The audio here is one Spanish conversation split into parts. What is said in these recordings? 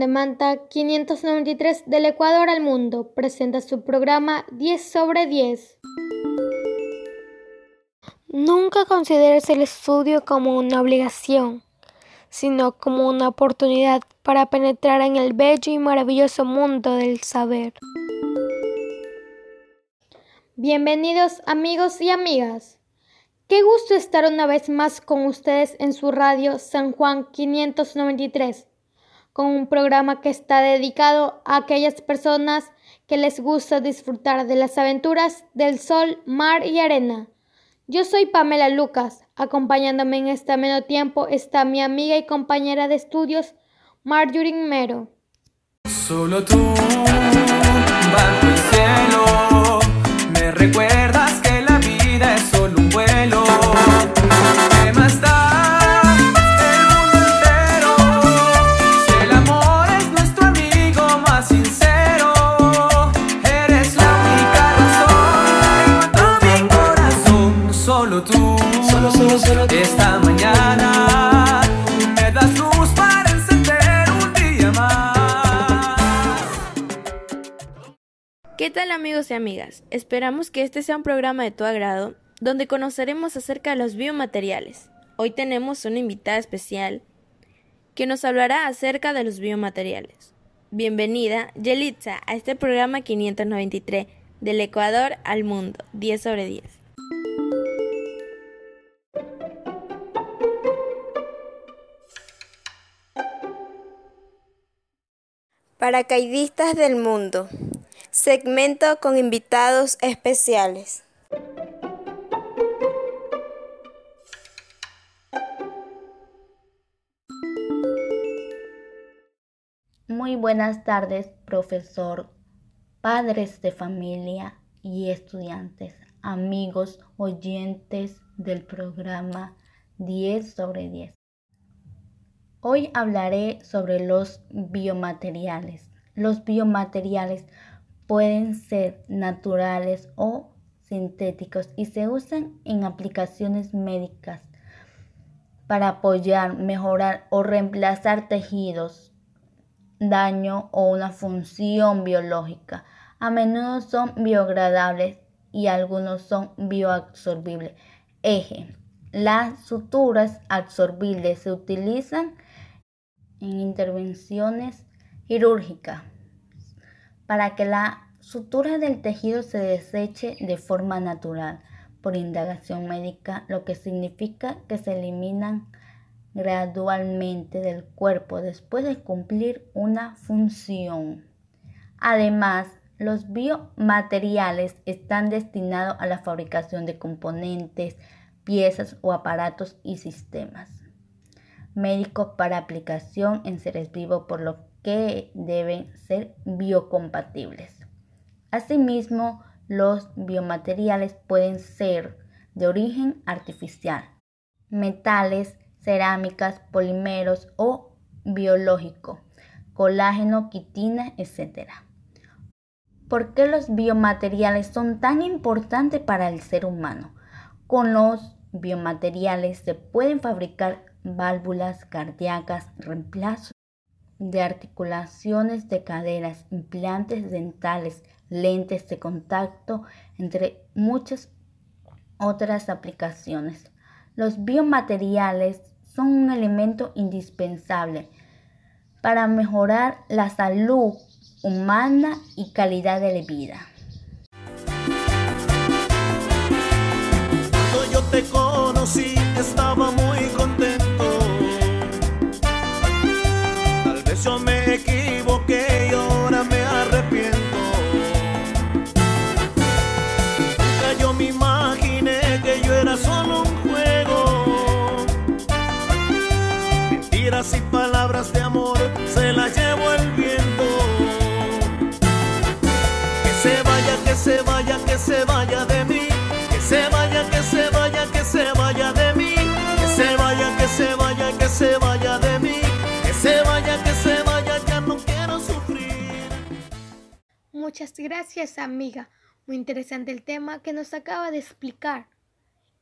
De Manta, 593 del Ecuador al mundo, presenta su programa 10 sobre 10. Nunca consideres el estudio como una obligación, sino como una oportunidad para penetrar en el bello y maravilloso mundo del saber. Bienvenidos amigos y amigas. Qué gusto estar una vez más con ustedes en su radio San Juan 593 con un programa que está dedicado a aquellas personas que les gusta disfrutar de las aventuras del sol, mar y arena. Yo soy Pamela Lucas, acompañándome en este menos tiempo está mi amiga y compañera de estudios, Marjorie Mero. Solo tú, bajo el cielo, me recuerdas que esta mañana me das luz para encender un día más. ¿Qué tal amigos y amigas? Esperamos que este sea un programa de tu agrado donde conoceremos acerca de los biomateriales. Hoy tenemos una invitada especial que nos hablará acerca de los biomateriales. Bienvenida, Yelitza, a este programa 593, del Ecuador al mundo, 10 sobre 10. Paracaidistas del Mundo. Segmento con invitados especiales. Muy buenas tardes, profesor, padres de familia y estudiantes, amigos oyentes del programa 10 sobre 10. Hoy hablaré sobre los biomateriales. Los biomateriales pueden ser naturales o sintéticos y se usan en aplicaciones médicas para apoyar, mejorar o reemplazar tejidos, daño o una función biológica. A menudo son biodegradables y algunos son bioabsorbibles. Eje. Las suturas absorbibles se utilizan en intervenciones quirúrgicas para que la sutura del tejido se deseche de forma natural por indagación médica, lo que significa que se eliminan gradualmente del cuerpo después de cumplir una función. Además, los biomateriales están destinados a la fabricación de componentes, piezas o aparatos y sistemas médicos para aplicación en seres vivos, por lo que deben ser biocompatibles. Asimismo, los biomateriales pueden ser de origen artificial, metales, cerámicas, polímeros o biológico, colágeno, quitina, etc. ¿Por qué los biomateriales son tan importantes para el ser humano? Con los biomateriales se pueden fabricar válvulas cardíacas, reemplazo de articulaciones de caderas, implantes dentales, lentes de contacto, entre muchas otras aplicaciones. Los biomateriales son un elemento indispensable para mejorar la salud humana y calidad de vida. Palabras de amor se las llevo el viento. Que se vaya, que se vaya, que se vaya de mí. Que se vaya, que se vaya, que se vaya de mí. Que se vaya, que se vaya, que se vaya de mí. Que se vaya, que se vaya, ya no quiero sufrir. Muchas gracias, amiga. Muy interesante el tema que nos acaba de explicar.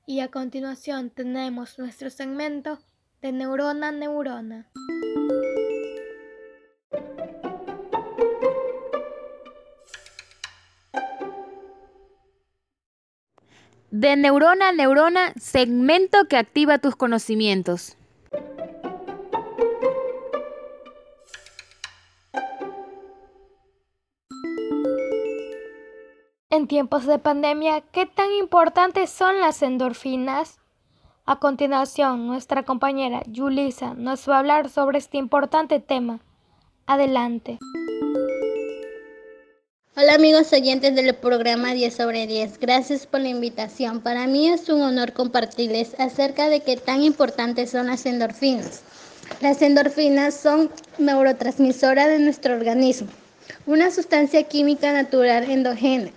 Y a continuación tenemos nuestro segmento de neurona a neurona. De neurona a neurona, segmento que activa tus conocimientos. En tiempos de pandemia, ¿qué tan importantes son las endorfinas? A continuación, nuestra compañera Yulisa nos va a hablar sobre este importante tema. Adelante. Hola amigos oyentes del programa 10 sobre 10, gracias por la invitación. Para mí es un honor compartirles acerca de qué tan importantes son las endorfinas. Las endorfinas son neurotransmisoras de nuestro organismo, una sustancia química natural endógena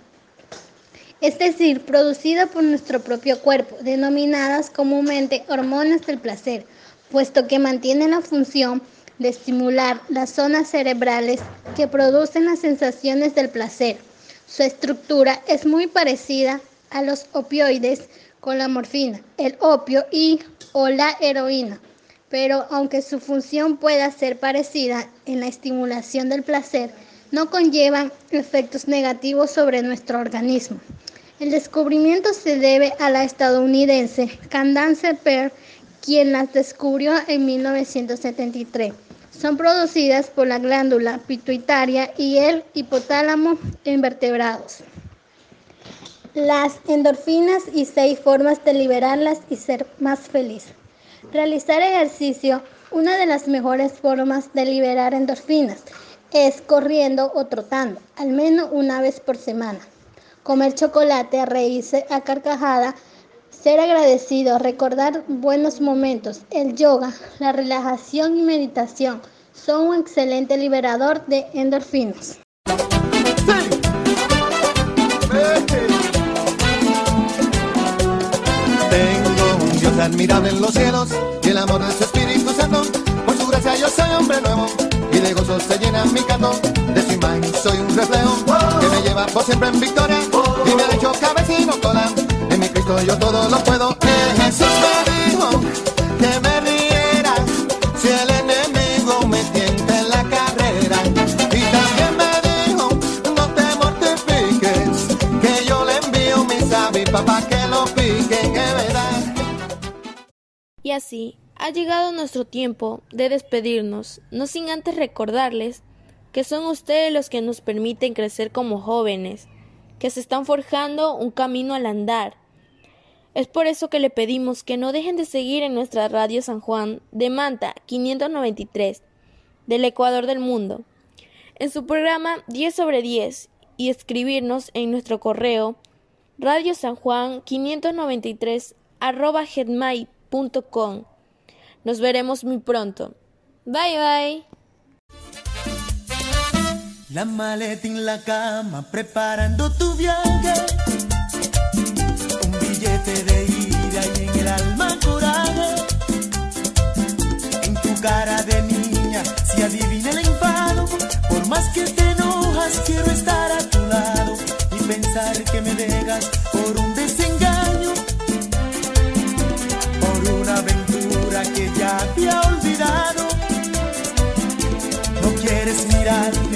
es decir, producida por nuestro propio cuerpo, denominadas comúnmente hormonas del placer, puesto que mantienen la función de estimular las zonas cerebrales que producen las sensaciones del placer. Su estructura es muy parecida a los opioides con la morfina, el opio y o la heroína, pero aunque su función pueda ser parecida en la estimulación del placer, no conllevan efectos negativos sobre nuestro organismo. El descubrimiento se debe a la estadounidense Candace Pearl, quien las descubrió en 1973. Son producidas por la glándula pituitaria y el hipotálamo en vertebrados. Las endorfinas y seis formas de liberarlas y ser más feliz. Realizar ejercicio, una de las mejores formas de liberar endorfinas, es corriendo o trotando, al menos una vez por semana comer chocolate, reírse a carcajada, ser agradecido, recordar buenos momentos, el yoga, la relajación y meditación son un excelente liberador de endorfinas. Tengo un Dios admirable en los cielos y el amor de su Espíritu Santo. Por su gracia yo soy hombre nuevo y de gozo se llena mi canto. De su imagen soy un reflejo que me lleva por siempre en victoria cabecino cola. En mi Cristo yo todo lo puedo. Que Jesús me dijo que me riera si el enemigo me tienta en la carrera. Y también me dijo no te mortifiques que yo le envío mis avis papá que lo piquen, que verán. Y así ha llegado nuestro tiempo de despedirnos, no sin antes recordarles que son ustedes los que nos permiten crecer como jóvenes, que se están forjando un camino al andar. Es por eso que le pedimos que no dejen de seguir en nuestra radio San Juan de Manta 593 del Ecuador del Mundo, en su programa 10 sobre 10 y escribirnos en nuestro correo radio San Juan 593 arroba nos veremos muy pronto. Bye bye. La maleta en la cama preparando tu viaje. Un billete de ida y en el alma coraje. En tu cara de niña si adivina el enfado. Por más que te enojas, quiero estar a tu lado y pensar que me dejas por un desengaño. Por una aventura que ya te ha olvidado. No quieres mirar